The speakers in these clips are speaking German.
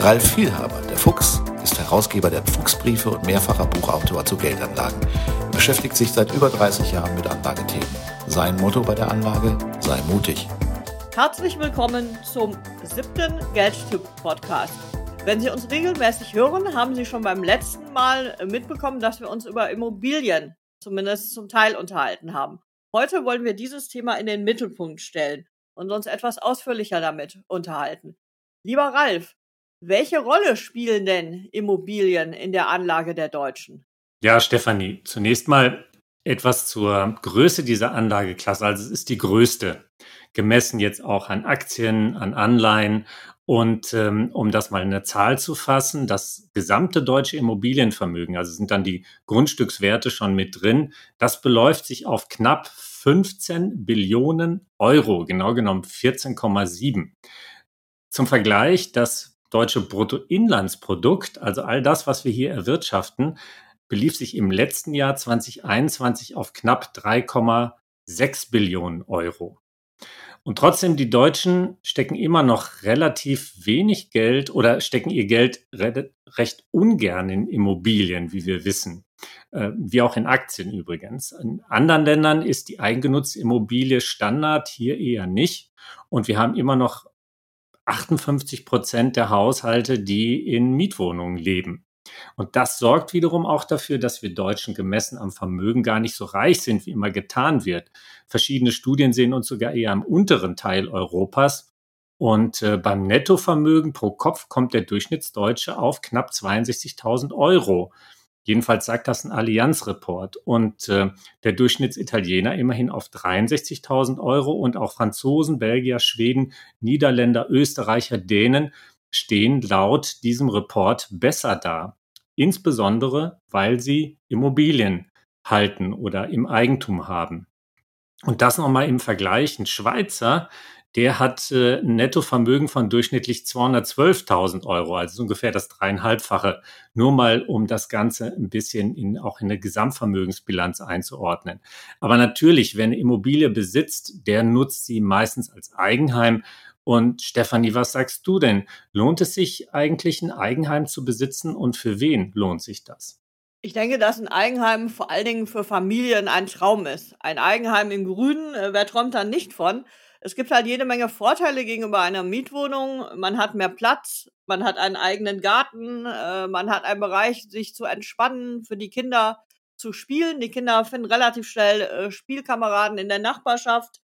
Ralf Vielhaber, der Fuchs, ist Herausgeber der Fuchsbriefe und mehrfacher Buchautor zu Geldanlagen. Er beschäftigt sich seit über 30 Jahren mit Anlagethemen. Sein Motto bei der Anlage, sei mutig. Herzlich willkommen zum siebten Geldtipp-Podcast. Wenn Sie uns regelmäßig hören, haben Sie schon beim letzten Mal mitbekommen, dass wir uns über Immobilien zumindest zum Teil unterhalten haben. Heute wollen wir dieses Thema in den Mittelpunkt stellen und uns etwas ausführlicher damit unterhalten. Lieber Ralf, welche Rolle spielen denn Immobilien in der Anlage der Deutschen? Ja, Stefanie, zunächst mal etwas zur Größe dieser Anlageklasse. Also es ist die größte, gemessen jetzt auch an Aktien, an Anleihen. Und ähm, um das mal in eine Zahl zu fassen, das gesamte deutsche Immobilienvermögen, also sind dann die Grundstückswerte schon mit drin, das beläuft sich auf knapp 15 Billionen Euro, genau genommen 14,7. Zum Vergleich, das deutsche Bruttoinlandsprodukt, also all das, was wir hier erwirtschaften, belief sich im letzten Jahr 2021 auf knapp 3,6 Billionen Euro. Und trotzdem, die Deutschen stecken immer noch relativ wenig Geld oder stecken ihr Geld re recht ungern in Immobilien, wie wir wissen. Äh, wie auch in Aktien übrigens. In anderen Ländern ist die eigengenutzte Immobilie Standard, hier eher nicht. Und wir haben immer noch 58 Prozent der Haushalte, die in Mietwohnungen leben. Und das sorgt wiederum auch dafür, dass wir Deutschen gemessen am Vermögen gar nicht so reich sind, wie immer getan wird. Verschiedene Studien sehen uns sogar eher im unteren Teil Europas. Und äh, beim Nettovermögen pro Kopf kommt der Durchschnittsdeutsche auf knapp 62.000 Euro. Jedenfalls sagt das ein Allianz-Report. Und äh, der Durchschnittsitaliener immerhin auf 63.000 Euro und auch Franzosen, Belgier, Schweden, Niederländer, Österreicher, Dänen stehen laut diesem Report besser da. Insbesondere, weil sie Immobilien halten oder im Eigentum haben. Und das nochmal im Vergleich. Ein Schweizer der hat äh, ein Nettovermögen von durchschnittlich 212.000 Euro, also ungefähr das dreieinhalbfache. Nur mal, um das Ganze ein bisschen in, auch in eine Gesamtvermögensbilanz einzuordnen. Aber natürlich, wer eine Immobilie besitzt, der nutzt sie meistens als Eigenheim. Und Stefanie, was sagst du denn? Lohnt es sich eigentlich, ein Eigenheim zu besitzen und für wen lohnt sich das? Ich denke, dass ein Eigenheim vor allen Dingen für Familien ein Traum ist. Ein Eigenheim im Grünen, äh, wer träumt da nicht von? Es gibt halt jede Menge Vorteile gegenüber einer Mietwohnung. Man hat mehr Platz, man hat einen eigenen Garten, äh, man hat einen Bereich, sich zu entspannen, für die Kinder zu spielen. Die Kinder finden relativ schnell äh, Spielkameraden in der Nachbarschaft.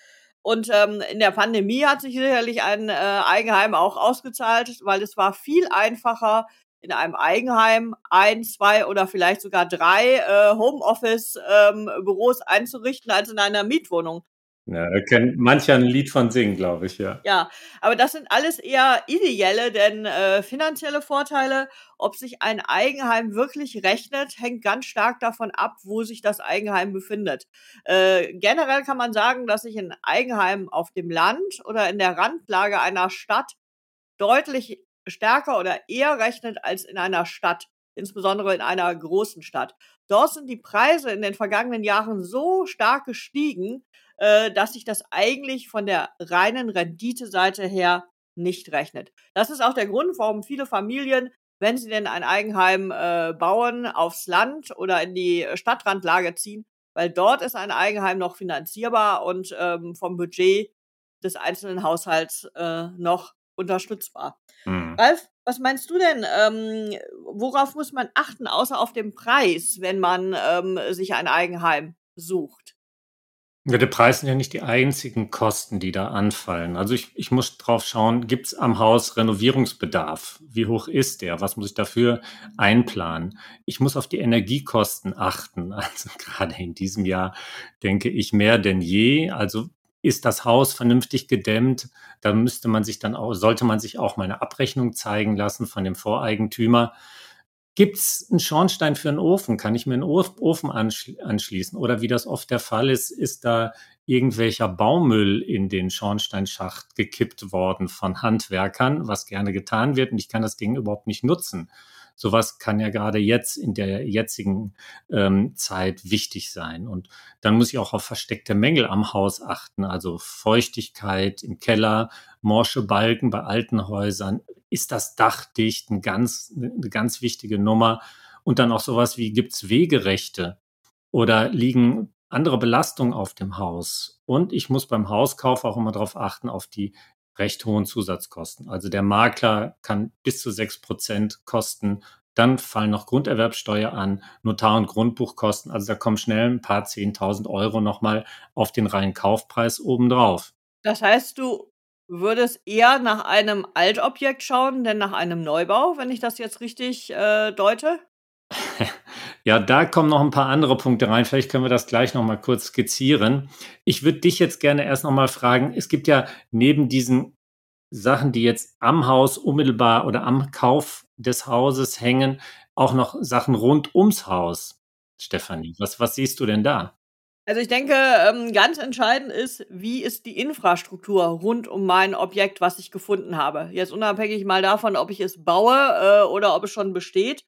Und ähm, in der Pandemie hat sich sicherlich ein äh, Eigenheim auch ausgezahlt, weil es war viel einfacher, in einem Eigenheim ein, zwei oder vielleicht sogar drei äh, Homeoffice-Büros ähm, einzurichten als in einer Mietwohnung. Ja, da kennt mancher ein Lied von singen, glaube ich, ja. Ja, aber das sind alles eher ideelle, denn äh, finanzielle Vorteile, ob sich ein Eigenheim wirklich rechnet, hängt ganz stark davon ab, wo sich das Eigenheim befindet. Äh, generell kann man sagen, dass sich ein Eigenheim auf dem Land oder in der Randlage einer Stadt deutlich stärker oder eher rechnet als in einer Stadt, insbesondere in einer großen Stadt. Dort sind die Preise in den vergangenen Jahren so stark gestiegen, äh, dass sich das eigentlich von der reinen Renditeseite her nicht rechnet. Das ist auch der Grund, warum viele Familien, wenn sie denn ein Eigenheim äh, bauen, aufs Land oder in die Stadtrandlage ziehen, weil dort ist ein Eigenheim noch finanzierbar und ähm, vom Budget des einzelnen Haushalts äh, noch unterstützbar. Mhm. Ralf, was meinst du denn? Ähm, worauf muss man achten, außer auf den Preis, wenn man ähm, sich ein Eigenheim sucht? Ja, der Preis sind ja nicht die einzigen Kosten, die da anfallen. Also ich, ich muss drauf schauen, gibt es am Haus Renovierungsbedarf? Wie hoch ist der? Was muss ich dafür einplanen? Ich muss auf die Energiekosten achten. Also gerade in diesem Jahr denke ich mehr denn je. Also ist das Haus vernünftig gedämmt? Da müsste man sich dann auch, sollte man sich auch mal eine Abrechnung zeigen lassen von dem Voreigentümer. Gibt es einen Schornstein für einen Ofen? Kann ich mir einen Ofen anschließen? Oder wie das oft der Fall ist, ist da irgendwelcher Baumüll in den Schornsteinschacht gekippt worden von Handwerkern, was gerne getan wird und ich kann das Ding überhaupt nicht nutzen. Sowas kann ja gerade jetzt in der jetzigen ähm, Zeit wichtig sein. Und dann muss ich auch auf versteckte Mängel am Haus achten, also Feuchtigkeit im Keller, morsche Balken bei alten Häusern. Ist das Dach dicht? Ein ganz, eine ganz wichtige Nummer. Und dann auch sowas wie, gibt's Wegerechte? Oder liegen andere Belastungen auf dem Haus? Und ich muss beim Hauskauf auch immer darauf achten, auf die recht hohen Zusatzkosten. Also der Makler kann bis zu sechs Prozent kosten. Dann fallen noch Grunderwerbsteuer an, Notar- und Grundbuchkosten. Also da kommen schnell ein paar 10.000 Euro nochmal auf den reinen Kaufpreis obendrauf. Das heißt, du würdest eher nach einem Altobjekt schauen, denn nach einem Neubau, wenn ich das jetzt richtig äh, deute? Ja, da kommen noch ein paar andere Punkte rein. Vielleicht können wir das gleich noch mal kurz skizzieren. Ich würde dich jetzt gerne erst noch mal fragen, es gibt ja neben diesen Sachen, die jetzt am Haus unmittelbar oder am Kauf des Hauses hängen, auch noch Sachen rund ums Haus. Stefanie, was, was siehst du denn da? Also ich denke, ähm, ganz entscheidend ist, wie ist die Infrastruktur rund um mein Objekt, was ich gefunden habe. Jetzt unabhängig mal davon, ob ich es baue äh, oder ob es schon besteht.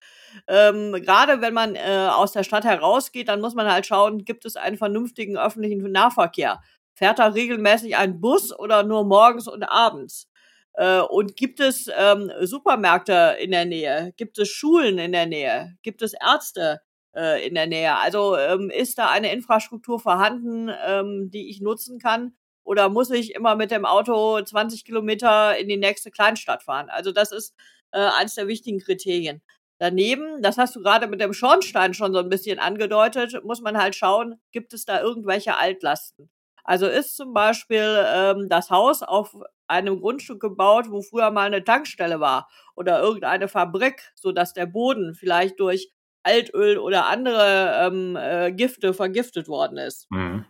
Ähm, Gerade wenn man äh, aus der Stadt herausgeht, dann muss man halt schauen, gibt es einen vernünftigen öffentlichen Nahverkehr? Fährt da regelmäßig ein Bus oder nur morgens und abends? Äh, und gibt es ähm, Supermärkte in der Nähe? Gibt es Schulen in der Nähe? Gibt es Ärzte? Äh, in der Nähe. Also ähm, ist da eine Infrastruktur vorhanden, ähm, die ich nutzen kann? Oder muss ich immer mit dem Auto 20 Kilometer in die nächste Kleinstadt fahren? Also das ist äh, eines der wichtigen Kriterien. Daneben, das hast du gerade mit dem Schornstein schon so ein bisschen angedeutet, muss man halt schauen, gibt es da irgendwelche Altlasten? Also ist zum Beispiel ähm, das Haus auf einem Grundstück gebaut, wo früher mal eine Tankstelle war oder irgendeine Fabrik, so dass der Boden vielleicht durch Altöl oder andere ähm, äh, Gifte vergiftet worden ist. Mhm.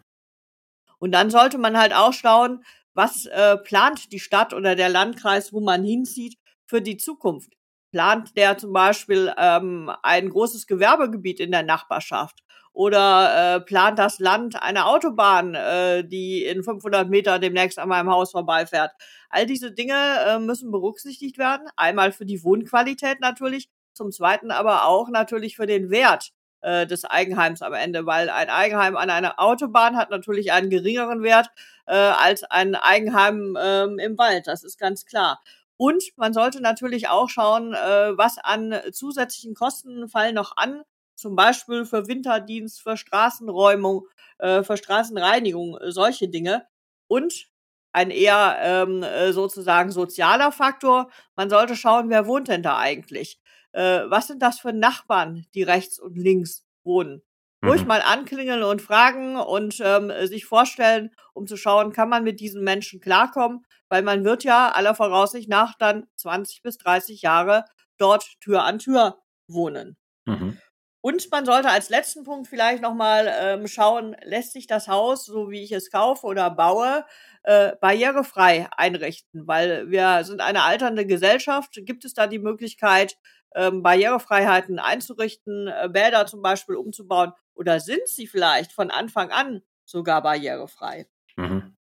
Und dann sollte man halt auch schauen, was äh, plant die Stadt oder der Landkreis, wo man hinzieht, für die Zukunft. Plant der zum Beispiel ähm, ein großes Gewerbegebiet in der Nachbarschaft? Oder äh, plant das Land eine Autobahn, äh, die in 500 Meter demnächst an meinem Haus vorbeifährt? All diese Dinge äh, müssen berücksichtigt werden. Einmal für die Wohnqualität natürlich, zum Zweiten aber auch natürlich für den Wert äh, des Eigenheims am Ende, weil ein Eigenheim an einer Autobahn hat natürlich einen geringeren Wert äh, als ein Eigenheim ähm, im Wald. Das ist ganz klar. Und man sollte natürlich auch schauen, äh, was an zusätzlichen Kosten fallen noch an, zum Beispiel für Winterdienst, für Straßenräumung, äh, für Straßenreinigung, äh, solche Dinge. Und ein eher ähm, äh, sozusagen sozialer Faktor. Man sollte schauen, wer wohnt denn da eigentlich? äh, was sind das für Nachbarn, die rechts und links wohnen? Ruhig mhm. mal anklingeln und fragen und ähm, sich vorstellen, um zu schauen, kann man mit diesen Menschen klarkommen, weil man wird ja aller Voraussicht nach dann 20 bis 30 Jahre dort Tür an Tür wohnen. Mhm. Und man sollte als letzten Punkt vielleicht nochmal ähm, schauen, lässt sich das Haus, so wie ich es kaufe oder baue, äh, barrierefrei einrichten, weil wir sind eine alternde Gesellschaft. Gibt es da die Möglichkeit, ähm, Barrierefreiheiten einzurichten, äh, Bäder zum Beispiel umzubauen? Oder sind sie vielleicht von Anfang an sogar barrierefrei? Mhm.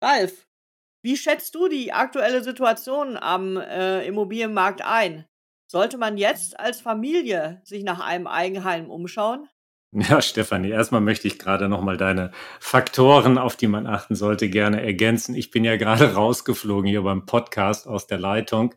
Ralf, wie schätzt du die aktuelle Situation am äh, Immobilienmarkt ein? Sollte man jetzt als Familie sich nach einem Eigenheim umschauen? Ja, Stefanie, erstmal möchte ich gerade nochmal deine Faktoren, auf die man achten sollte, gerne ergänzen. Ich bin ja gerade rausgeflogen hier beim Podcast aus der Leitung.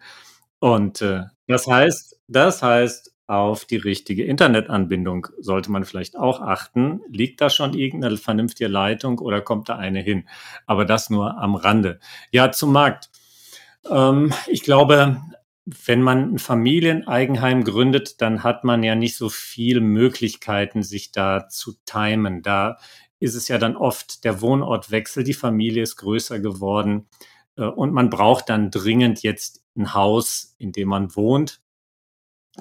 Und äh, das heißt, das heißt, auf die richtige Internetanbindung sollte man vielleicht auch achten. Liegt da schon irgendeine vernünftige Leitung oder kommt da eine hin? Aber das nur am Rande. Ja, zum Markt. Ähm, ich glaube, wenn man ein Familieneigenheim gründet, dann hat man ja nicht so viel Möglichkeiten, sich da zu timen. Da ist es ja dann oft der Wohnortwechsel, die Familie ist größer geworden äh, und man braucht dann dringend jetzt ein Haus, in dem man wohnt.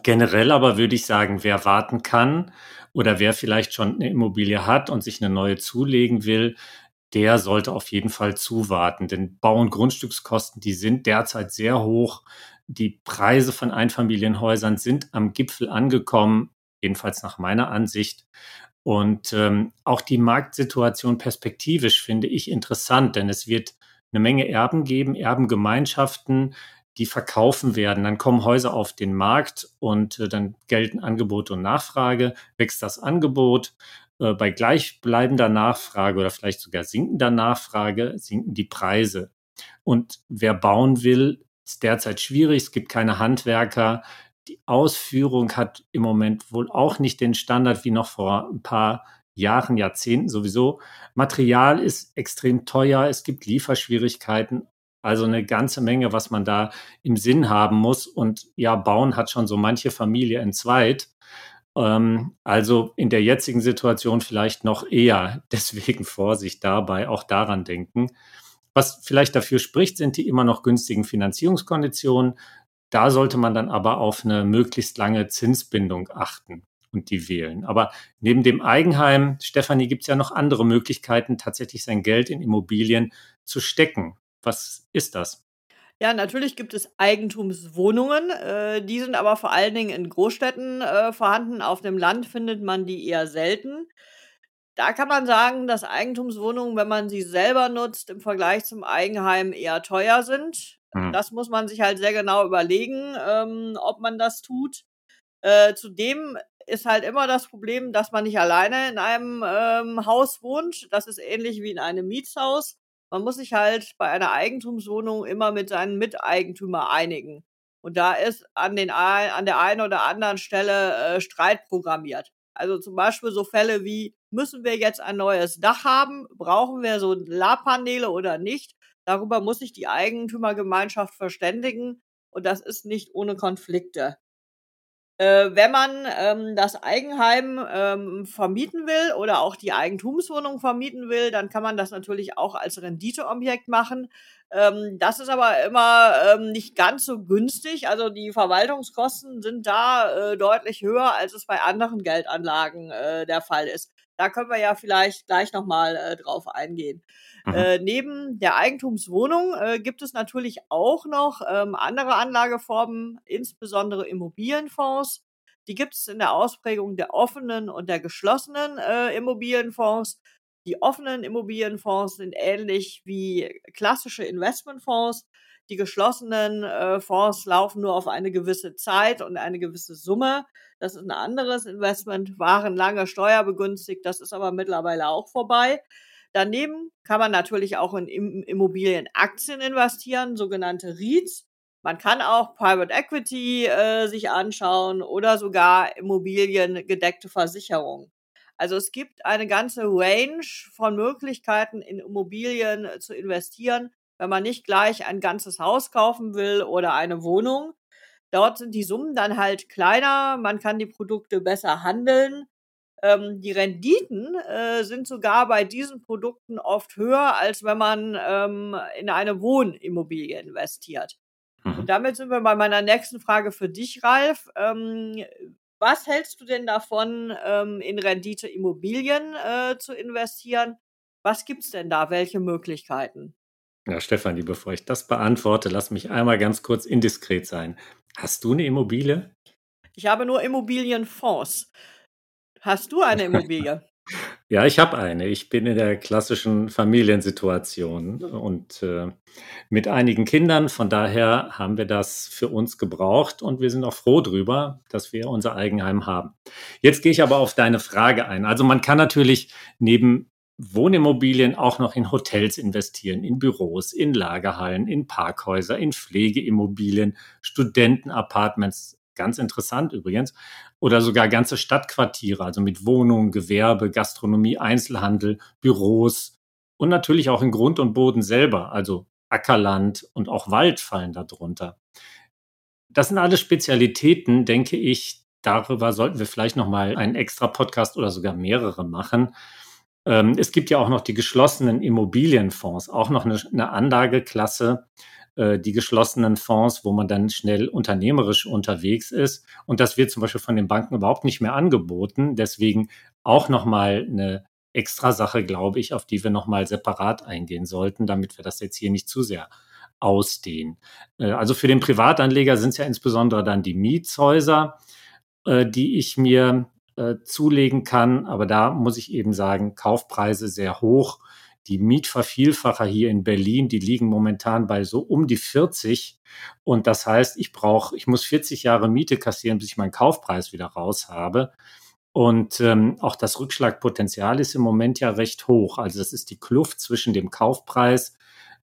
Generell aber würde ich sagen, wer warten kann oder wer vielleicht schon eine Immobilie hat und sich eine neue zulegen will, der sollte auf jeden Fall zuwarten. Denn Bau- und Grundstückskosten, die sind derzeit sehr hoch. Die Preise von Einfamilienhäusern sind am Gipfel angekommen, jedenfalls nach meiner Ansicht. Und ähm, auch die Marktsituation perspektivisch finde ich interessant, denn es wird eine Menge Erben geben, Erbengemeinschaften, die verkaufen werden. Dann kommen Häuser auf den Markt und äh, dann gelten Angebot und Nachfrage, wächst das Angebot. Äh, bei gleichbleibender Nachfrage oder vielleicht sogar sinkender Nachfrage sinken die Preise. Und wer bauen will, ist derzeit schwierig. Es gibt keine Handwerker. Die Ausführung hat im Moment wohl auch nicht den Standard wie noch vor ein paar Jahren, Jahrzehnten sowieso. Material ist extrem teuer. Es gibt Lieferschwierigkeiten. Also eine ganze Menge, was man da im Sinn haben muss. Und ja, bauen hat schon so manche Familie entzweit. Ähm, also in der jetzigen Situation vielleicht noch eher. Deswegen Vorsicht dabei, auch daran denken. Was vielleicht dafür spricht, sind die immer noch günstigen Finanzierungskonditionen. Da sollte man dann aber auf eine möglichst lange Zinsbindung achten und die wählen. Aber neben dem Eigenheim, Stefanie, gibt es ja noch andere Möglichkeiten, tatsächlich sein Geld in Immobilien zu stecken. Was ist das? Ja, natürlich gibt es Eigentumswohnungen. Äh, die sind aber vor allen Dingen in Großstädten äh, vorhanden. Auf dem Land findet man die eher selten. Da kann man sagen, dass Eigentumswohnungen, wenn man sie selber nutzt, im Vergleich zum Eigenheim eher teuer sind. Mhm. Das muss man sich halt sehr genau überlegen, ähm, ob man das tut. Äh, zudem ist halt immer das Problem, dass man nicht alleine in einem ähm, Haus wohnt. Das ist ähnlich wie in einem Mietshaus. Man muss sich halt bei einer Eigentumswohnung immer mit seinen Miteigentümer einigen. Und da ist an, den, an der einen oder anderen Stelle äh, Streit programmiert. Also zum Beispiel so Fälle wie, müssen wir jetzt ein neues Dach haben? Brauchen wir so Solarpaneele oder nicht? Darüber muss sich die Eigentümergemeinschaft verständigen. Und das ist nicht ohne Konflikte. Äh, wenn man ähm, das Eigenheim ähm, vermieten will oder auch die Eigentumswohnung vermieten will, dann kann man das natürlich auch als Renditeobjekt machen. Ähm, das ist aber immer ähm, nicht ganz so günstig. Also die Verwaltungskosten sind da äh, deutlich höher, als es bei anderen Geldanlagen äh, der Fall ist. Da können wir ja vielleicht gleich nochmal äh, drauf eingehen. Mhm. Äh, neben der Eigentumswohnung äh, gibt es natürlich auch noch ähm, andere Anlageformen, insbesondere Immobilienfonds. Die gibt es in der Ausprägung der offenen und der geschlossenen äh, Immobilienfonds. Die offenen Immobilienfonds sind ähnlich wie klassische Investmentfonds. Die geschlossenen äh, Fonds laufen nur auf eine gewisse Zeit und eine gewisse Summe. Das ist ein anderes Investment, waren lange steuerbegünstigt, das ist aber mittlerweile auch vorbei. Daneben kann man natürlich auch in Immobilienaktien investieren, sogenannte REITs. Man kann auch Private Equity äh, sich anschauen oder sogar immobiliengedeckte Versicherungen. Also es gibt eine ganze Range von Möglichkeiten, in Immobilien zu investieren, wenn man nicht gleich ein ganzes Haus kaufen will oder eine Wohnung. Dort sind die Summen dann halt kleiner, man kann die Produkte besser handeln. Ähm, die Renditen äh, sind sogar bei diesen Produkten oft höher, als wenn man ähm, in eine Wohnimmobilie investiert. Mhm. Und damit sind wir bei meiner nächsten Frage für dich, Ralf. Ähm, was hältst du denn davon, ähm, in Rendite Immobilien äh, zu investieren? Was gibt's denn da? Welche Möglichkeiten? Ja, Stefanie, bevor ich das beantworte, lass mich einmal ganz kurz indiskret sein. Hast du eine Immobilie? Ich habe nur Immobilienfonds. Hast du eine Immobilie? Ja, ich habe eine. Ich bin in der klassischen Familiensituation und äh, mit einigen Kindern. Von daher haben wir das für uns gebraucht und wir sind auch froh drüber, dass wir unser Eigenheim haben. Jetzt gehe ich aber auf deine Frage ein. Also man kann natürlich neben Wohnimmobilien auch noch in Hotels investieren, in Büros, in Lagerhallen, in Parkhäuser, in Pflegeimmobilien, Studentenapartments, Ganz interessant übrigens. Oder sogar ganze Stadtquartiere, also mit Wohnungen, Gewerbe, Gastronomie, Einzelhandel, Büros und natürlich auch in Grund und Boden selber, also Ackerland und auch Wald fallen darunter. Das sind alles Spezialitäten, denke ich. Darüber sollten wir vielleicht noch mal einen extra Podcast oder sogar mehrere machen. Ähm, es gibt ja auch noch die geschlossenen Immobilienfonds, auch noch eine Anlageklasse, äh, die geschlossenen Fonds, wo man dann schnell unternehmerisch unterwegs ist. Und das wird zum Beispiel von den Banken überhaupt nicht mehr angeboten. Deswegen auch nochmal eine extra Sache, glaube ich, auf die wir nochmal separat eingehen sollten, damit wir das jetzt hier nicht zu sehr ausdehnen. Äh, also für den Privatanleger sind es ja insbesondere dann die Mietshäuser, äh, die ich mir zulegen kann. Aber da muss ich eben sagen, Kaufpreise sehr hoch. Die Mietvervielfacher hier in Berlin, die liegen momentan bei so um die 40. Und das heißt, ich brauche, ich muss 40 Jahre Miete kassieren, bis ich meinen Kaufpreis wieder raus habe. Und ähm, auch das Rückschlagpotenzial ist im Moment ja recht hoch. Also das ist die Kluft zwischen dem Kaufpreis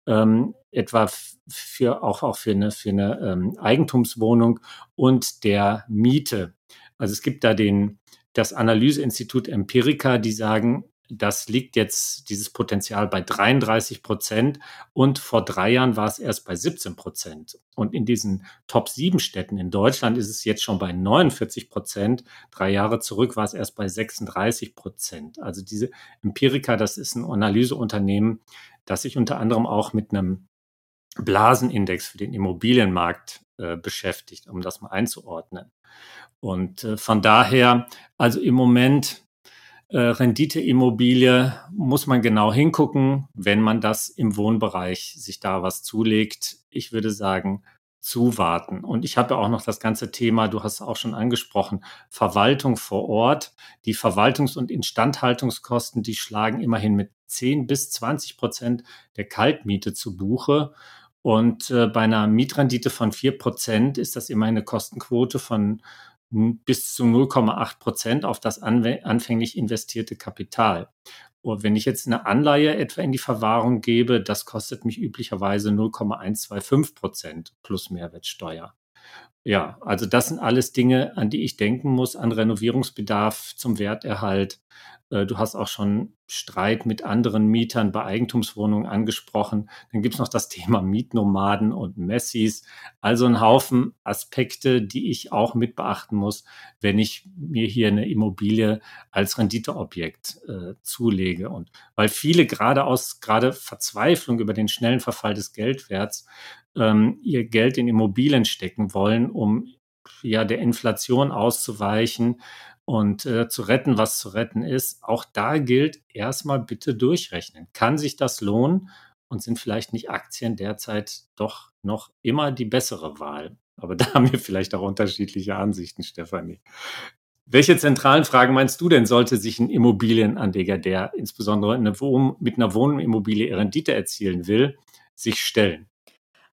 ähm, etwa für auch, auch für eine, für eine ähm, Eigentumswohnung und der Miete. Also es gibt da den, das Analyseinstitut Empirica, die sagen, das liegt jetzt, dieses Potenzial bei 33 Prozent und vor drei Jahren war es erst bei 17 Prozent. Und in diesen Top 7 Städten in Deutschland ist es jetzt schon bei 49 Prozent. Drei Jahre zurück war es erst bei 36 Prozent. Also diese Empirica, das ist ein Analyseunternehmen, das sich unter anderem auch mit einem Blasenindex für den Immobilienmarkt äh, beschäftigt, um das mal einzuordnen. Und äh, von daher, also im Moment äh, Renditeimmobilie muss man genau hingucken, wenn man das im Wohnbereich sich da was zulegt. Ich würde sagen, zuwarten. Und ich habe ja auch noch das ganze Thema, du hast auch schon angesprochen, Verwaltung vor Ort. Die Verwaltungs- und Instandhaltungskosten, die schlagen immerhin mit 10 bis 20 Prozent der Kaltmiete zu Buche. Und äh, bei einer Mietrendite von 4 Prozent ist das immerhin eine Kostenquote von bis zu 0,8 Prozent auf das anfänglich investierte Kapital. Und wenn ich jetzt eine Anleihe etwa in die Verwahrung gebe, das kostet mich üblicherweise 0,125 Prozent plus Mehrwertsteuer. Ja, also das sind alles Dinge, an die ich denken muss, an Renovierungsbedarf zum Werterhalt. Äh, du hast auch schon Streit mit anderen Mietern bei Eigentumswohnungen angesprochen. Dann gibt es noch das Thema Mietnomaden und Messis. Also ein Haufen Aspekte, die ich auch mit beachten muss, wenn ich mir hier eine Immobilie als Renditeobjekt äh, zulege. Und weil viele gerade aus gerade Verzweiflung über den schnellen Verfall des Geldwerts ähm, ihr Geld in Immobilien stecken wollen, um ja der Inflation auszuweichen und äh, zu retten, was zu retten ist. Auch da gilt erstmal bitte durchrechnen. Kann sich das lohnen und sind vielleicht nicht Aktien derzeit doch noch immer die bessere Wahl? Aber da haben wir vielleicht auch unterschiedliche Ansichten, Stefanie. Welche zentralen Fragen meinst du denn, sollte sich ein Immobilienanleger, der insbesondere eine Wohn mit einer Wohnimmobilie Rendite erzielen will, sich stellen?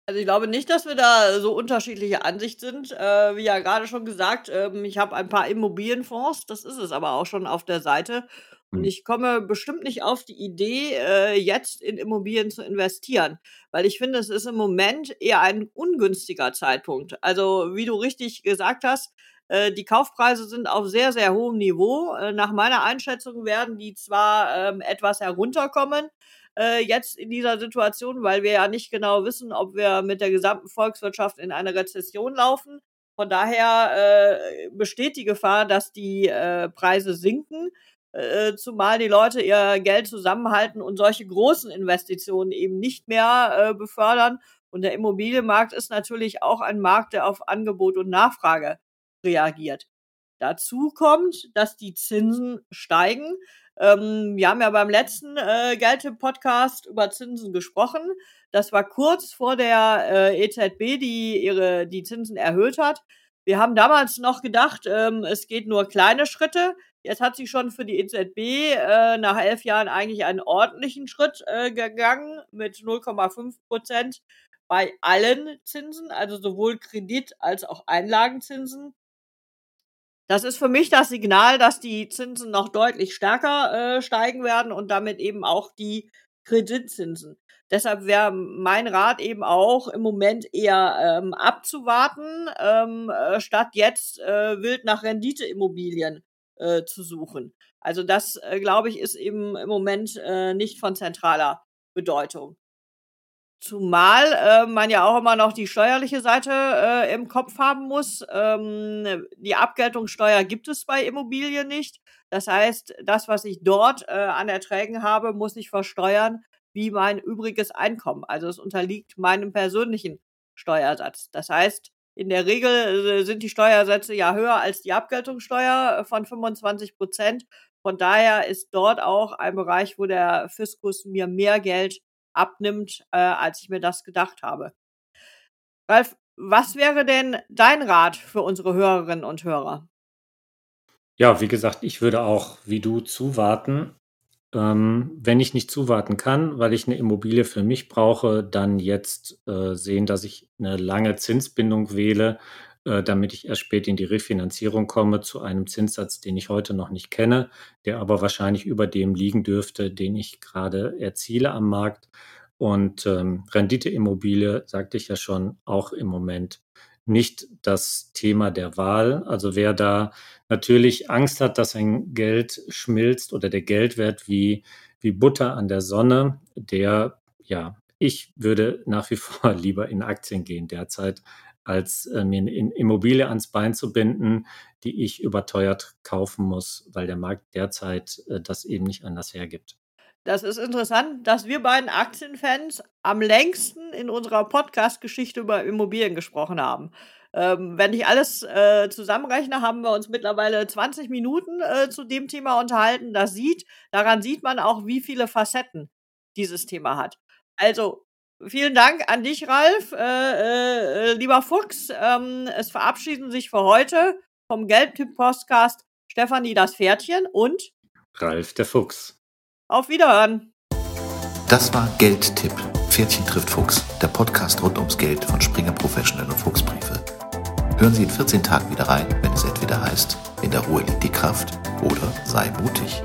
Also ich glaube nicht, dass wir da so unterschiedliche Ansicht sind. Äh, wie ja gerade schon gesagt, ähm, ich habe ein paar Immobilienfonds, das ist es aber auch schon auf der Seite. Und mhm. ich komme bestimmt nicht auf die Idee, äh, jetzt in Immobilien zu investieren, weil ich finde, es ist im Moment eher ein ungünstiger Zeitpunkt. Also wie du richtig gesagt hast, äh, die Kaufpreise sind auf sehr, sehr hohem Niveau. Äh, nach meiner Einschätzung werden die zwar ähm, etwas herunterkommen, äh, jetzt in dieser Situation, weil wir ja nicht genau wissen, ob wir mit der gesamten Volkswirtschaft in eine Rezession laufen. Von daher äh, besteht die Gefahr, dass die äh, Preise sinken, äh, zumal die Leute ihr Geld zusammenhalten und solche großen Investitionen eben nicht mehr äh, befördern. Und der Immobilienmarkt ist natürlich auch ein Markt, der auf Angebot und Nachfrage reagiert. Dazu kommt, dass die Zinsen steigen. Ähm, wir haben ja beim letzten äh, Gelte-Podcast über Zinsen gesprochen. Das war kurz vor der äh, EZB, die ihre die Zinsen erhöht hat. Wir haben damals noch gedacht, ähm, es geht nur kleine Schritte. Jetzt hat sie schon für die EZB äh, nach elf Jahren eigentlich einen ordentlichen Schritt äh, gegangen mit 0,5 Prozent bei allen Zinsen, also sowohl Kredit als auch Einlagenzinsen. Das ist für mich das Signal, dass die Zinsen noch deutlich stärker äh, steigen werden und damit eben auch die Kreditzinsen. Deshalb wäre mein Rat eben auch im Moment eher ähm, abzuwarten, ähm, äh, statt jetzt äh, wild nach Renditeimmobilien äh, zu suchen. Also das, äh, glaube ich, ist eben im Moment äh, nicht von zentraler Bedeutung. Zumal äh, man ja auch immer noch die steuerliche Seite äh, im Kopf haben muss. Ähm, die Abgeltungssteuer gibt es bei Immobilien nicht. Das heißt, das, was ich dort äh, an Erträgen habe, muss ich versteuern wie mein übriges Einkommen. Also es unterliegt meinem persönlichen Steuersatz. Das heißt, in der Regel äh, sind die Steuersätze ja höher als die Abgeltungssteuer äh, von 25 Prozent. Von daher ist dort auch ein Bereich, wo der Fiskus mir mehr Geld abnimmt, äh, als ich mir das gedacht habe. Ralf, was wäre denn dein Rat für unsere Hörerinnen und Hörer? Ja, wie gesagt, ich würde auch wie du zuwarten. Ähm, wenn ich nicht zuwarten kann, weil ich eine Immobilie für mich brauche, dann jetzt äh, sehen, dass ich eine lange Zinsbindung wähle, äh, damit ich erst spät in die Refinanzierung komme zu einem Zinssatz, den ich heute noch nicht kenne, der aber wahrscheinlich über dem liegen dürfte, den ich gerade erziele am Markt. Und ähm, Renditeimmobilie, sagte ich ja schon, auch im Moment nicht das Thema der Wahl. Also wer da natürlich Angst hat, dass sein Geld schmilzt oder der Geldwert wie, wie Butter an der Sonne, der, ja, ich würde nach wie vor lieber in Aktien gehen derzeit, als äh, mir eine Immobilie ans Bein zu binden, die ich überteuert kaufen muss, weil der Markt derzeit äh, das eben nicht anders hergibt. Das ist interessant, dass wir beiden Aktienfans am längsten in unserer Podcast-Geschichte über Immobilien gesprochen haben. Ähm, wenn ich alles äh, zusammenrechne, haben wir uns mittlerweile 20 Minuten äh, zu dem Thema unterhalten. Das sieht, daran sieht man auch, wie viele Facetten dieses Thema hat. Also, vielen Dank an dich, Ralf. Äh, äh lieber Fuchs, ähm, es verabschieden sich für heute vom Gelbtipp-Podcast Stefanie das Pferdchen und Ralf der Fuchs. Auf Wiederhören. Das war Geldtipp. Pferdchen trifft Fuchs, der Podcast rund ums Geld von Springer Professional und Fuchsbriefe. Hören Sie in 14 Tagen wieder rein, wenn es entweder heißt, in der Ruhe liegt die Kraft oder sei mutig.